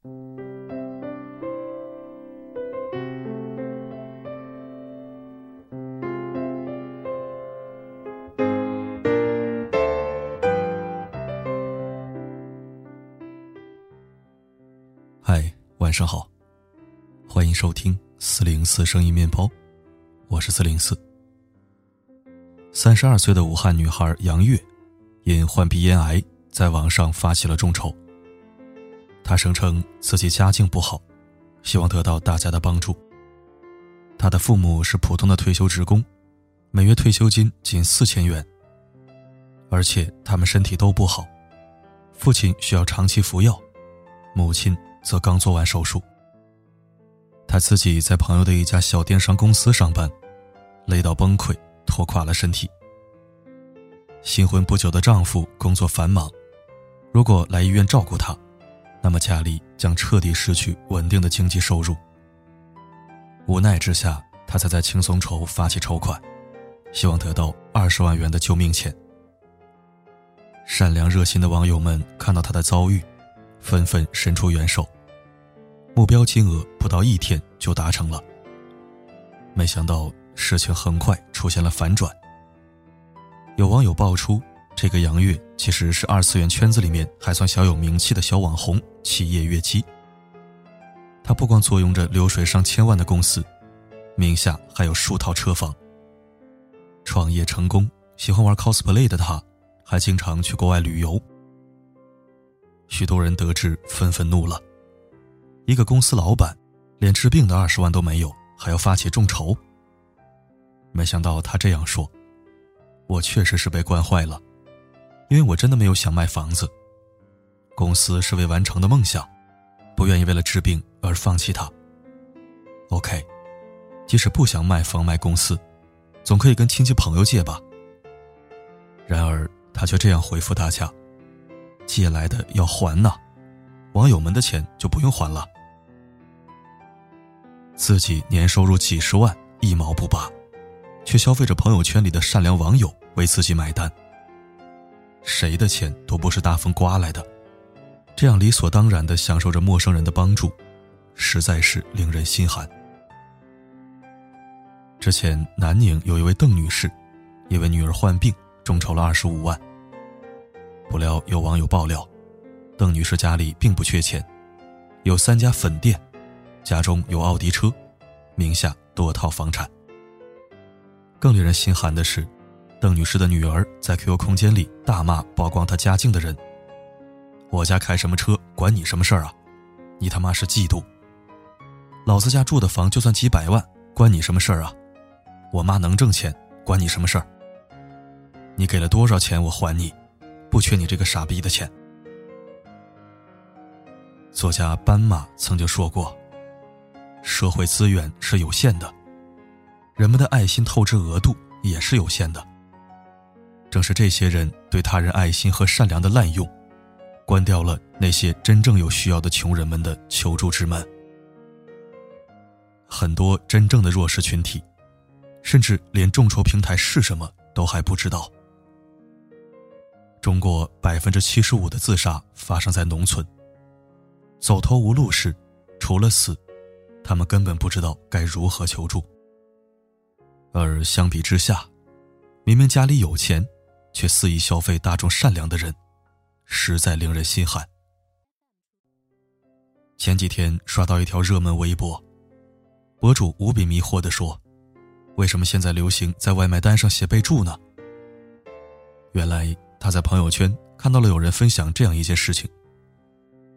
嗨，晚上好，欢迎收听四零四声音面包，我是四零四。三十二岁的武汉女孩杨月，因患鼻咽癌，在网上发起了众筹。她声称自己家境不好，希望得到大家的帮助。她的父母是普通的退休职工，每月退休金仅四千元，而且他们身体都不好，父亲需要长期服药，母亲则刚做完手术。她自己在朋友的一家小电商公司上班，累到崩溃。拖垮了身体。新婚不久的丈夫工作繁忙，如果来医院照顾她，那么家里将彻底失去稳定的经济收入。无奈之下，他才在轻松筹发起筹款，希望得到二十万元的救命钱。善良热心的网友们看到他的遭遇，纷纷伸出援手，目标金额不到一天就达成了。没想到。事情很快出现了反转。有网友爆出，这个杨月其实是二次元圈子里面还算小有名气的小网红企业月姬。他不光坐拥着流水上千万的公司，名下还有数套车房。创业成功，喜欢玩 cosplay 的他，还经常去国外旅游。许多人得知，纷纷怒了：一个公司老板，连治病的二十万都没有，还要发起众筹。没想到他这样说，我确实是被惯坏了，因为我真的没有想卖房子。公司是为完成的梦想，不愿意为了治病而放弃它。OK，即使不想卖房卖公司，总可以跟亲戚朋友借吧。然而他却这样回复大家：“借来的要还呐，网友们的钱就不用还了。”自己年收入几十万，一毛不拔。却消费着朋友圈里的善良网友为自己买单。谁的钱都不是大风刮来的，这样理所当然的享受着陌生人的帮助，实在是令人心寒。之前南宁有一位邓女士，因为女儿患病，众筹了二十五万。不料有网友爆料，邓女士家里并不缺钱，有三家粉店，家中有奥迪车，名下多套房产。更令人心寒的是，邓女士的女儿在 QQ 空间里大骂曝光她家境的人：“我家开什么车，管你什么事儿啊？你他妈是嫉妒！老子家住的房就算几百万，关你什么事儿啊？我妈能挣钱，管你什么事儿？你给了多少钱我还你，不缺你这个傻逼的钱。”作家斑马曾经说过：“社会资源是有限的。”人们的爱心透支额度也是有限的。正是这些人对他人爱心和善良的滥用，关掉了那些真正有需要的穷人们的求助之门。很多真正的弱势群体，甚至连众筹平台是什么都还不知道。中国百分之七十五的自杀发生在农村。走投无路时，除了死，他们根本不知道该如何求助。而相比之下，明明家里有钱，却肆意消费大众善良的人，实在令人心寒。前几天刷到一条热门微博，博主无比迷惑地说：“为什么现在流行在外卖单上写备注呢？”原来他在朋友圈看到了有人分享这样一件事情：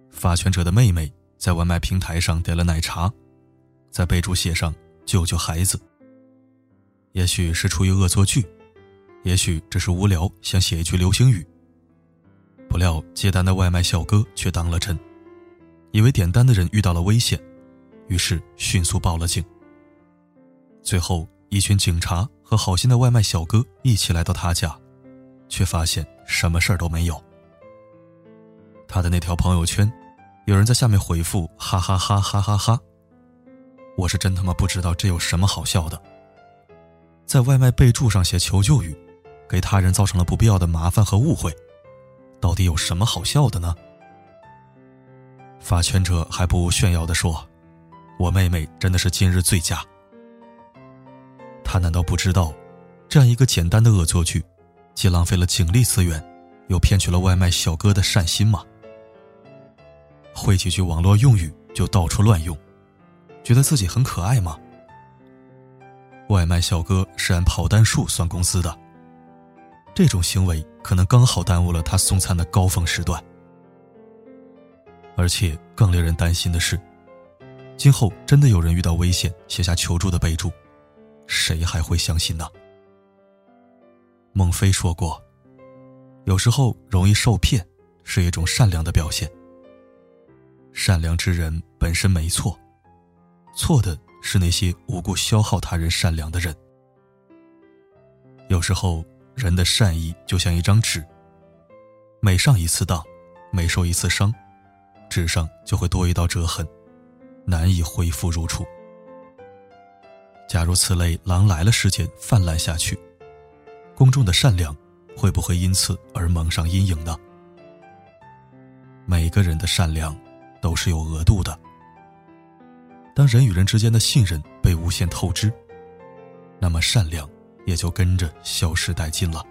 发权者的妹妹在外卖平台上点了奶茶，在备注写上“救救孩子”。也许是出于恶作剧，也许只是无聊想写一句流星雨。不料接单的外卖小哥却当了真，以为点单的人遇到了危险，于是迅速报了警。最后，一群警察和好心的外卖小哥一起来到他家，却发现什么事儿都没有。他的那条朋友圈，有人在下面回复：“哈哈哈哈哈哈！”我是真他妈不知道这有什么好笑的。在外卖备注上写求救语，给他人造成了不必要的麻烦和误会，到底有什么好笑的呢？发权者还不炫耀地说：“我妹妹真的是今日最佳。”他难道不知道，这样一个简单的恶作剧，既浪费了警力资源，又骗取了外卖小哥的善心吗？会几句网络用语就到处乱用，觉得自己很可爱吗？外卖小哥是按跑单数算工资的，这种行为可能刚好耽误了他送餐的高峰时段。而且更令人担心的是，今后真的有人遇到危险写下求助的备注，谁还会相信呢？孟非说过，有时候容易受骗是一种善良的表现。善良之人本身没错，错的。是那些无故消耗他人善良的人。有时候，人的善意就像一张纸，每上一次当，每受一次伤，纸上就会多一道折痕，难以恢复如初。假如此类“狼来了”事件泛滥下去，公众的善良会不会因此而蒙上阴影呢？每个人的善良都是有额度的。当人与人之间的信任被无限透支，那么善良也就跟着消失殆尽了。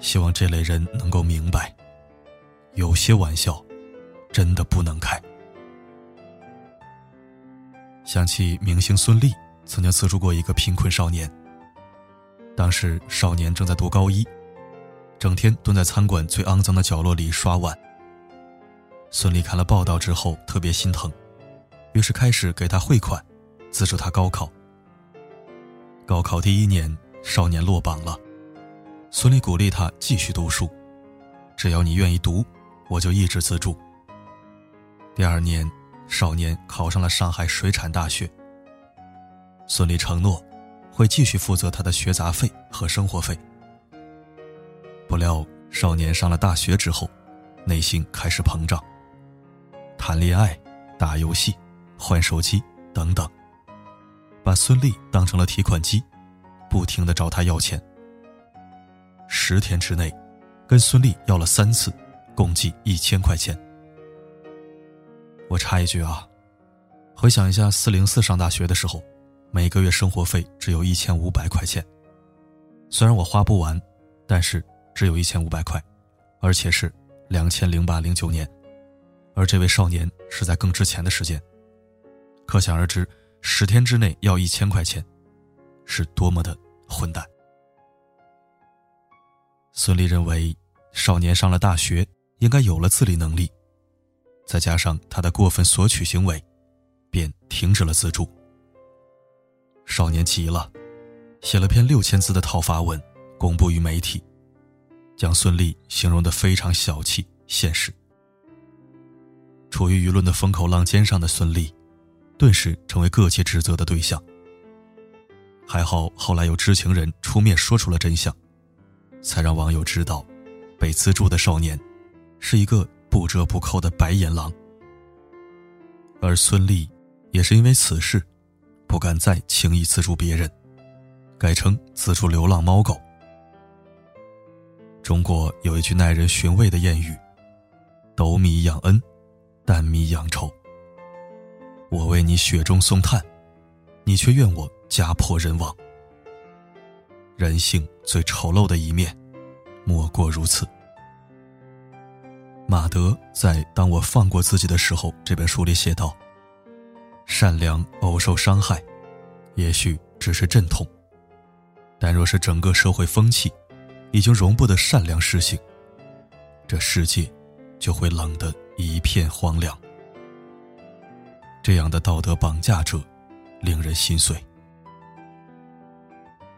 希望这类人能够明白，有些玩笑真的不能开。想起明星孙俪曾经资助过一个贫困少年，当时少年正在读高一，整天蹲在餐馆最肮脏的角落里刷碗。孙俪看了报道之后，特别心疼。于是开始给他汇款，资助他高考。高考第一年，少年落榜了。孙俪鼓励他继续读书，只要你愿意读，我就一直资助。第二年，少年考上了上海水产大学。孙俪承诺，会继续负责他的学杂费和生活费。不料，少年上了大学之后，内心开始膨胀，谈恋爱，打游戏。换手机等等，把孙俪当成了提款机，不停的找他要钱。十天之内，跟孙俪要了三次，共计一千块钱。我插一句啊，回想一下四零四上大学的时候，每个月生活费只有一千五百块钱。虽然我花不完，但是只有一千五百块，而且是两千零八零九年，而这位少年是在更之前的时间。可想而知，十天之内要一千块钱，是多么的混蛋。孙俪认为，少年上了大学，应该有了自理能力，再加上他的过分索取行为，便停止了资助。少年急了，写了篇六千字的讨伐文，公布于媒体，将孙俪形容的非常小气、现实。处于舆论的风口浪尖上的孙俪。顿时成为各界指责的对象。还好后来有知情人出面说出了真相，才让网友知道，被资助的少年是一个不折不扣的白眼狼。而孙俪也是因为此事，不敢再轻易资助别人，改成资助流浪猫狗。中国有一句耐人寻味的谚语：“斗米养恩，担米养仇。”我为你雪中送炭，你却怨我家破人亡。人性最丑陋的一面，莫过如此。马德在《当我放过自己的时候》这本书里写道：“善良偶受伤害，也许只是阵痛；但若是整个社会风气已经容不得善良施行，这世界就会冷得一片荒凉。”这样的道德绑架者，令人心碎。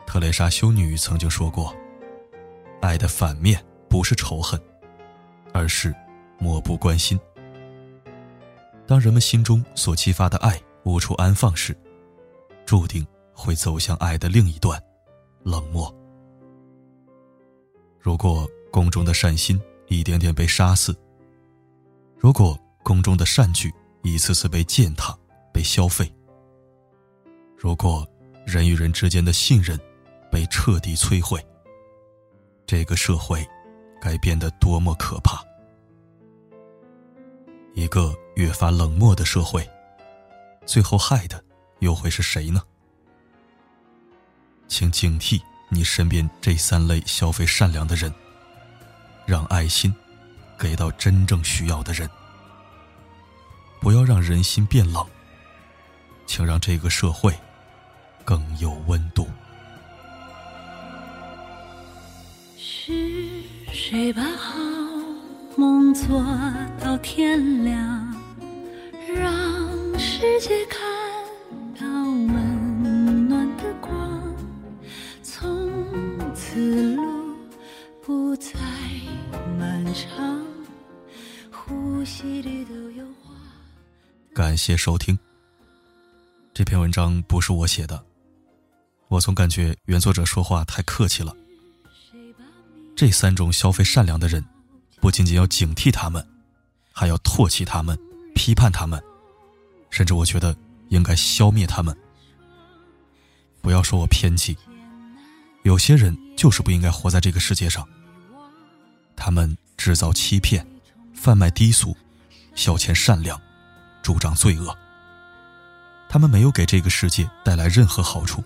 特蕾莎修女曾经说过：“爱的反面不是仇恨，而是漠不关心。”当人们心中所激发的爱无处安放时，注定会走向爱的另一端——冷漠。如果宫中的善心一点点被杀死，如果宫中的善举，一次次被践踏、被消费。如果人与人之间的信任被彻底摧毁，这个社会该变得多么可怕！一个越发冷漠的社会，最后害的又会是谁呢？请警惕你身边这三类消费善良的人，让爱心给到真正需要的人，不要让人心变冷，请让这个社会更有温度。是谁把好梦做到天亮，让世界看谢收听。这篇文章不是我写的，我总感觉原作者说话太客气了。这三种消费善良的人，不仅仅要警惕他们，还要唾弃他们、批判他们，甚至我觉得应该消灭他们。不要说我偏激，有些人就是不应该活在这个世界上。他们制造欺骗，贩卖低俗，消遣善良，助长罪恶。他们没有给这个世界带来任何好处，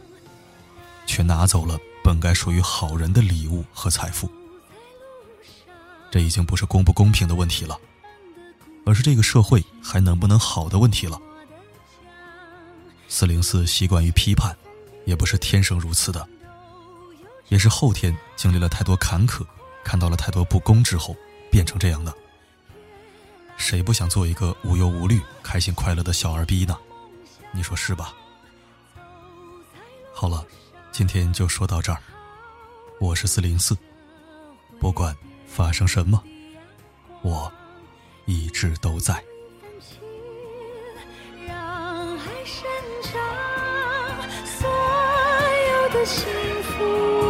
却拿走了本该属于好人的礼物和财富。这已经不是公不公平的问题了，而是这个社会还能不能好的问题了。四零四习惯于批判，也不是天生如此的，也是后天经历了太多坎坷，看到了太多不公之后变成这样的。谁不想做一个无忧无虑、开心快乐的小二逼呢？你说是吧？好了，今天就说到这儿。我是四零四，不管。发生什么，我一直都在。让爱生长，所有的幸福。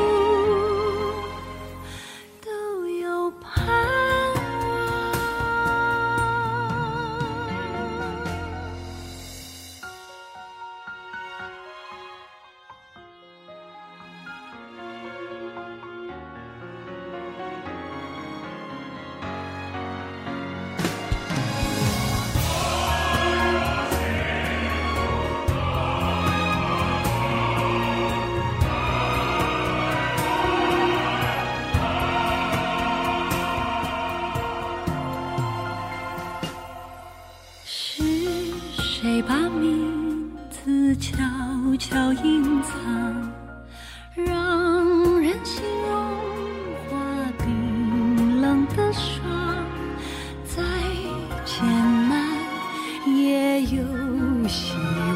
悄悄隐藏，让人心融化冰冷的霜。再艰难也有希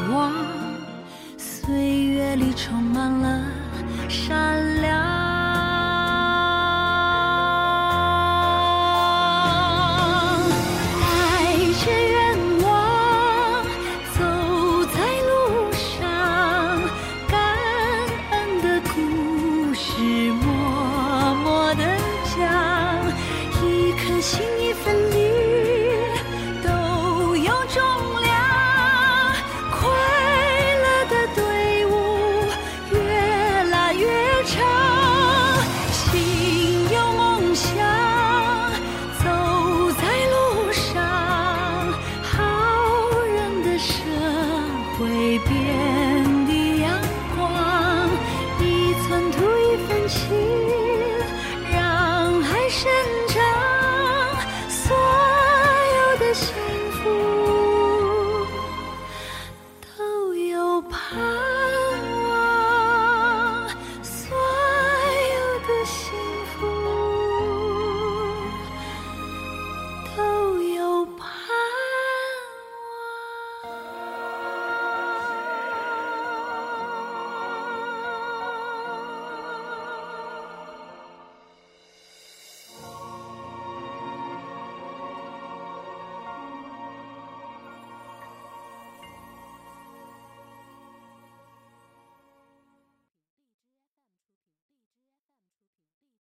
望，岁月里充满了善。